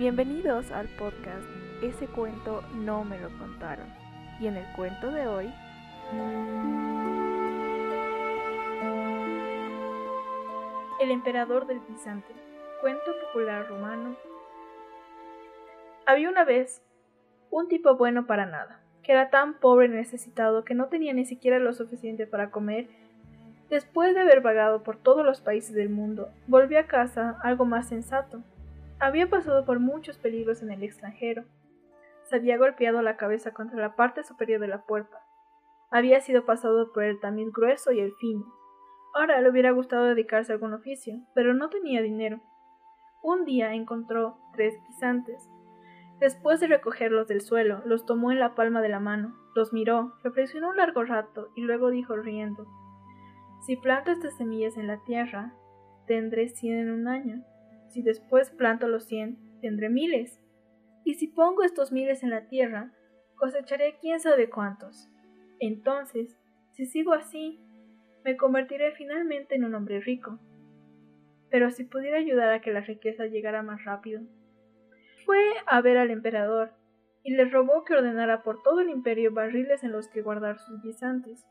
Bienvenidos al podcast Ese cuento no me lo contaron. Y en el cuento de hoy... El emperador del Bizante. Cuento popular romano. Había una vez un tipo bueno para nada, que era tan pobre y necesitado que no tenía ni siquiera lo suficiente para comer. Después de haber vagado por todos los países del mundo, volvió a casa algo más sensato. Había pasado por muchos peligros en el extranjero. Se había golpeado la cabeza contra la parte superior de la puerta. Había sido pasado por el tamiz grueso y el fino. Ahora le hubiera gustado dedicarse a algún oficio, pero no tenía dinero. Un día encontró tres guisantes, Después de recogerlos del suelo, los tomó en la palma de la mano, los miró, reflexionó un largo rato y luego dijo riendo Si planto estas semillas en la tierra, tendré cien en un año. Si después planto los cien, tendré miles. Y si pongo estos miles en la tierra, cosecharé quién sabe cuántos. Entonces, si sigo así, me convertiré finalmente en un hombre rico. Pero si pudiera ayudar a que la riqueza llegara más rápido, fue a ver al emperador y le rogó que ordenara por todo el imperio barriles en los que guardar sus guisantes.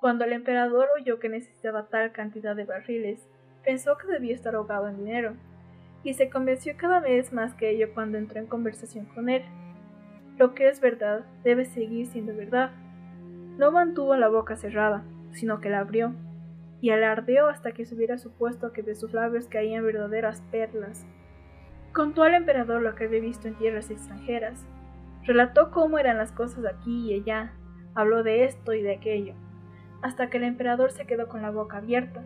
Cuando el emperador oyó que necesitaba tal cantidad de barriles, pensó que debía estar ahogado en dinero, y se convenció cada vez más que ello cuando entró en conversación con él. Lo que es verdad debe seguir siendo verdad. No mantuvo la boca cerrada, sino que la abrió, y alardeó hasta que se hubiera supuesto que de sus labios caían verdaderas perlas Contó al emperador lo que había visto en tierras extranjeras. Relató cómo eran las cosas aquí y allá. Habló de esto y de aquello, hasta que el emperador se quedó con la boca abierta.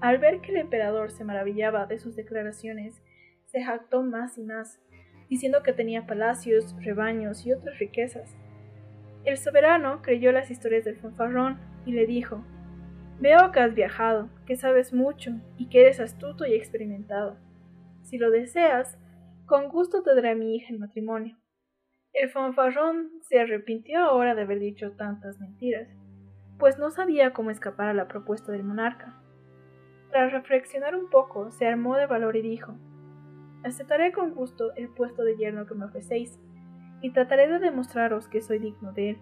Al ver que el emperador se maravillaba de sus declaraciones, se jactó más y más, diciendo que tenía palacios, rebaños y otras riquezas. El soberano creyó las historias del fanfarrón y le dijo Veo que has viajado, que sabes mucho y que eres astuto y experimentado. Si lo deseas, con gusto te daré mi hija en matrimonio. El fanfarrón se arrepintió ahora de haber dicho tantas mentiras, pues no sabía cómo escapar a la propuesta del monarca. Tras reflexionar un poco, se armó de valor y dijo Aceptaré con gusto el puesto de yerno que me ofrecéis, y trataré de demostraros que soy digno de él.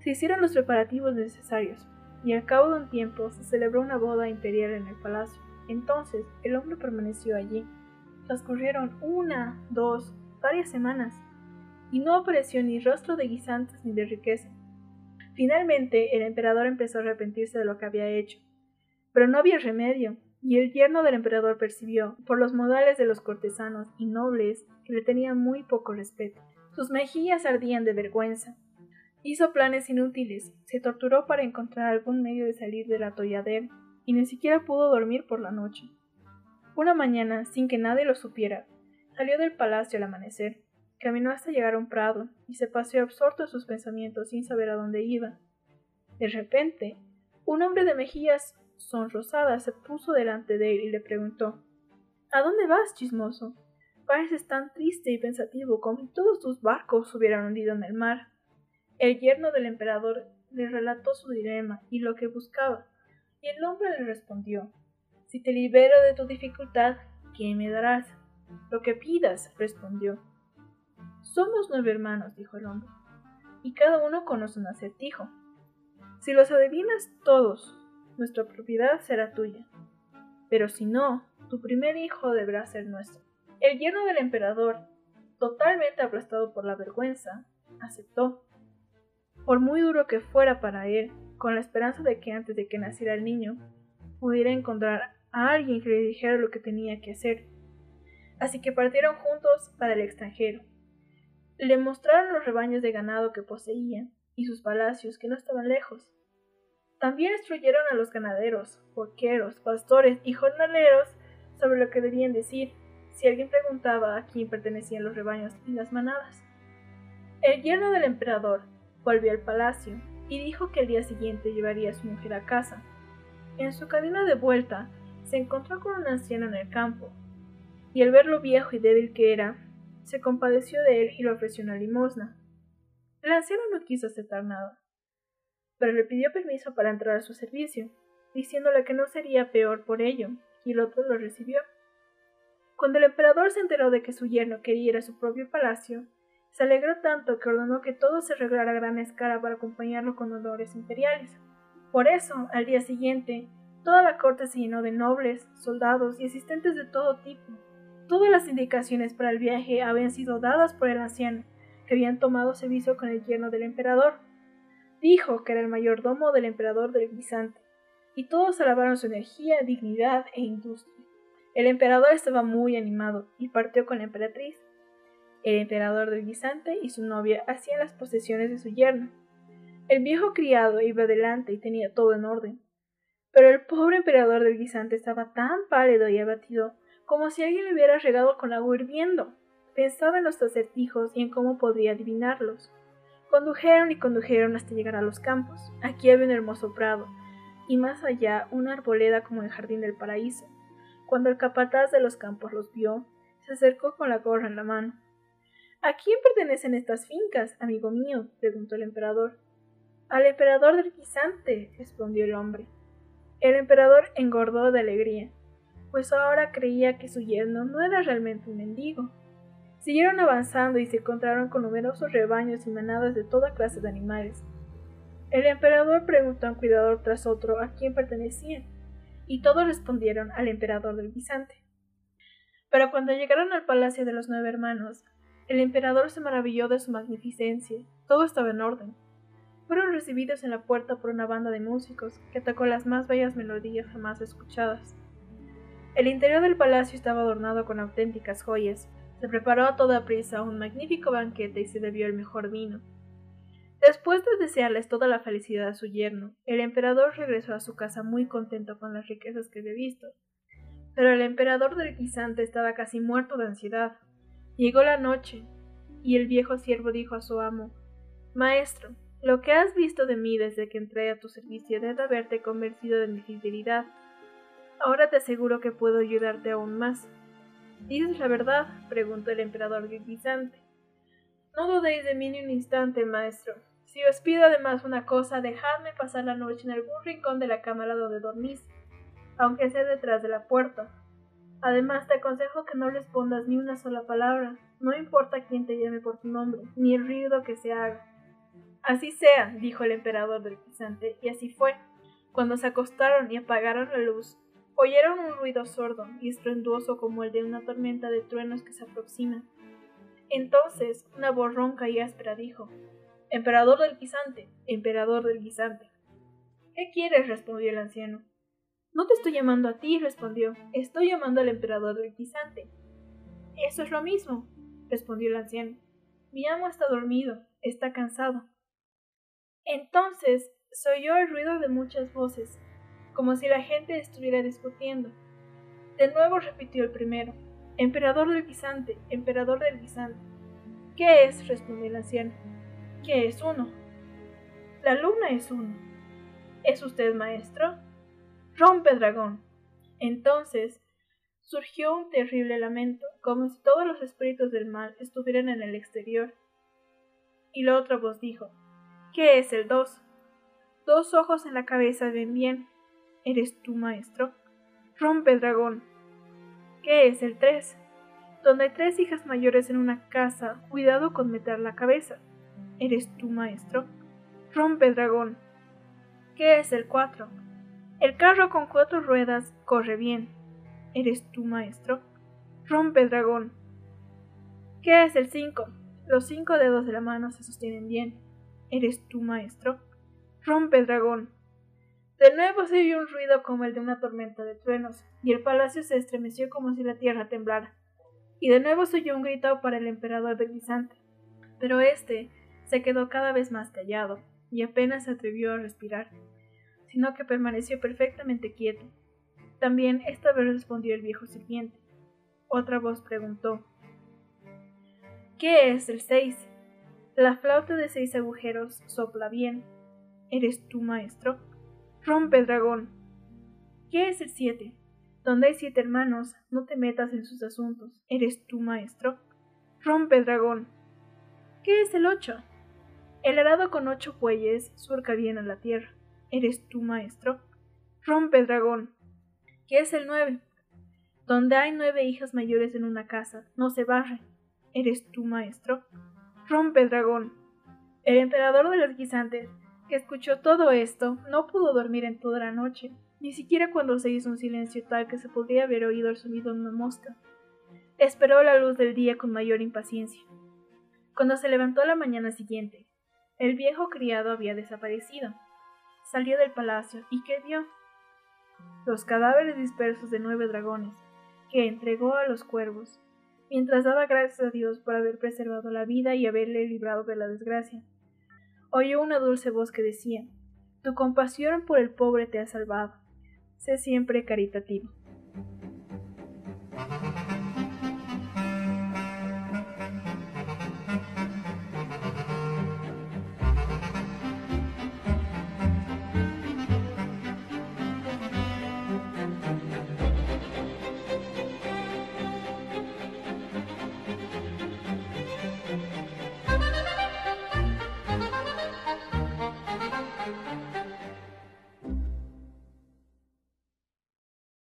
Se hicieron los preparativos necesarios, y al cabo de un tiempo se celebró una boda imperial en el palacio. Entonces el hombre permaneció allí, Transcurrieron una, dos, varias semanas, y no apareció ni rostro de guisantes ni de riqueza. Finalmente el emperador empezó a arrepentirse de lo que había hecho. Pero no había remedio, y el yerno del emperador percibió, por los modales de los cortesanos y nobles, que le tenían muy poco respeto. Sus mejillas ardían de vergüenza. Hizo planes inútiles, se torturó para encontrar algún medio de salir del atolladero, y ni siquiera pudo dormir por la noche. Una mañana, sin que nadie lo supiera, salió del palacio al amanecer, caminó hasta llegar a un prado y se paseó absorto en sus pensamientos sin saber a dónde iba. De repente, un hombre de mejillas sonrosadas se puso delante de él y le preguntó ¿A dónde vas, chismoso? Pareces tan triste y pensativo como si todos tus barcos hubieran hundido en el mar. El yerno del emperador le relató su dilema y lo que buscaba, y el hombre le respondió si te libero de tu dificultad, ¿qué me darás? Lo que pidas, respondió. Somos nueve hermanos, dijo el hombre, y cada uno conoce un acertijo. Si los adivinas todos, nuestra propiedad será tuya. Pero si no, tu primer hijo deberá ser nuestro. El yerno del emperador, totalmente aplastado por la vergüenza, aceptó. Por muy duro que fuera para él, con la esperanza de que antes de que naciera el niño, pudiera encontrar a alguien que le dijera lo que tenía que hacer. Así que partieron juntos para el extranjero. Le mostraron los rebaños de ganado que poseían y sus palacios que no estaban lejos. También instruyeron a los ganaderos, porqueros, pastores y jornaleros sobre lo que debían decir si alguien preguntaba a quién pertenecían los rebaños y las manadas. El yerno del emperador volvió al palacio y dijo que el día siguiente llevaría a su mujer a casa. En su camino de vuelta se encontró con un anciano en el campo, y al ver lo viejo y débil que era, se compadeció de él y le ofreció una limosna. El anciano no quiso aceptar nada, pero le pidió permiso para entrar a su servicio, diciéndole que no sería peor por ello, y el otro lo recibió. Cuando el emperador se enteró de que su yerno quería ir a su propio palacio, se alegró tanto que ordenó que todo se arreglara a gran escala para acompañarlo con honores imperiales. Por eso, al día siguiente, toda la corte se llenó de nobles, soldados y asistentes de todo tipo. Todas las indicaciones para el viaje habían sido dadas por el anciano, que habían tomado servicio con el yerno del emperador. Dijo que era el mayordomo del emperador del Bizante, y todos alabaron su energía, dignidad e industria. El emperador estaba muy animado y partió con la emperatriz. El emperador del Guisante y su novia hacían las posesiones de su yerno. El viejo criado iba delante y tenía todo en orden. Pero el pobre emperador del Guisante estaba tan pálido y abatido como si alguien le hubiera regado con agua hirviendo. Pensaba en los acertijos y en cómo podría adivinarlos. Condujeron y condujeron hasta llegar a los campos. Aquí había un hermoso prado, y más allá una arboleda como el jardín del paraíso. Cuando el capataz de los campos los vio, se acercó con la gorra en la mano. ¿A quién pertenecen estas fincas, amigo mío? preguntó el emperador. Al emperador del guisante, respondió el hombre. El emperador engordó de alegría, pues ahora creía que su yerno no era realmente un mendigo, Siguieron avanzando y se encontraron con numerosos rebaños y manadas de toda clase de animales. El emperador preguntó a un cuidador tras otro a quién pertenecían, y todos respondieron al emperador del Bizante. Pero cuando llegaron al palacio de los nueve hermanos, el emperador se maravilló de su magnificencia. Todo estaba en orden. Fueron recibidos en la puerta por una banda de músicos que tocó las más bellas melodías jamás escuchadas. El interior del palacio estaba adornado con auténticas joyas, se preparó a toda prisa un magnífico banquete y se bebió el mejor vino. Después de desearles toda la felicidad a su yerno, el emperador regresó a su casa muy contento con las riquezas que había visto. Pero el emperador del guisante estaba casi muerto de ansiedad. Llegó la noche, y el viejo siervo dijo a su amo Maestro, lo que has visto de mí desde que entré a tu servicio debe haberte convencido de mi fidelidad. Ahora te aseguro que puedo ayudarte aún más. ¿Dices la verdad? preguntó el emperador guisante. No dudéis de mí ni un instante, maestro. Si os pido además una cosa, dejadme pasar la noche en algún rincón de la cámara donde dormís, aunque sea detrás de la puerta. Además, te aconsejo que no respondas ni una sola palabra, no importa quién te llame por tu nombre, ni el ruido que se haga. Así sea, dijo el emperador del guisante, y así fue. Cuando se acostaron y apagaron la luz, Oyeron un ruido sordo y estruendoso como el de una tormenta de truenos que se aproxima. Entonces una voz ronca y áspera dijo Emperador del guisante, emperador del guisante. ¿Qué quieres? respondió el anciano. No te estoy llamando a ti, respondió. Estoy llamando al emperador del guisante. Eso es lo mismo, respondió el anciano. Mi amo está dormido, está cansado. Entonces se oyó el ruido de muchas voces, como si la gente estuviera discutiendo. De nuevo repitió el primero. Emperador del guisante, emperador del guisante. ¿Qué es? respondió el anciano. ¿Qué es uno? La luna es uno. ¿Es usted maestro? Rompe dragón. Entonces surgió un terrible lamento, como si todos los espíritus del mal estuvieran en el exterior. Y la otra voz dijo, ¿Qué es el dos? Dos ojos en la cabeza ven bien, ¿Eres tú, maestro? Rompe, dragón. ¿Qué es el tres? Donde hay tres hijas mayores en una casa, cuidado con meter la cabeza. ¿Eres tú, maestro? Rompe, dragón. ¿Qué es el cuatro? El carro con cuatro ruedas corre bien. ¿Eres tú, maestro? Rompe, dragón. ¿Qué es el cinco? Los cinco dedos de la mano se sostienen bien. ¿Eres tú, maestro? Rompe, dragón. De nuevo se oyó un ruido como el de una tormenta de truenos, y el palacio se estremeció como si la tierra temblara. Y de nuevo se oyó un grito para el emperador de Bizante. Pero éste se quedó cada vez más callado, y apenas se atrevió a respirar, sino que permaneció perfectamente quieto. También esta vez respondió el viejo sirviente. Otra voz preguntó ¿Qué es el seis? La flauta de seis agujeros sopla bien. ¿Eres tú, maestro? Rompe, dragón. ¿Qué es el siete? Donde hay siete hermanos, no te metas en sus asuntos. ¿Eres tú, maestro? Rompe, dragón. ¿Qué es el ocho? El arado con ocho bueyes surca bien a la tierra. ¿Eres tú, maestro? Rompe, dragón. ¿Qué es el nueve? Donde hay nueve hijas mayores en una casa, no se barre. ¿Eres tu maestro? Rompe, dragón. El emperador de los guisantes, escuchó todo esto, no pudo dormir en toda la noche, ni siquiera cuando se hizo un silencio tal que se podría haber oído el sonido de una mosca. Esperó la luz del día con mayor impaciencia. Cuando se levantó la mañana siguiente, el viejo criado había desaparecido. Salió del palacio y ¿qué vio? Los cadáveres dispersos de nueve dragones, que entregó a los cuervos, mientras daba gracias a Dios por haber preservado la vida y haberle librado de la desgracia. Oyó una dulce voz que decía Tu compasión por el pobre te ha salvado. Sé siempre caritativo.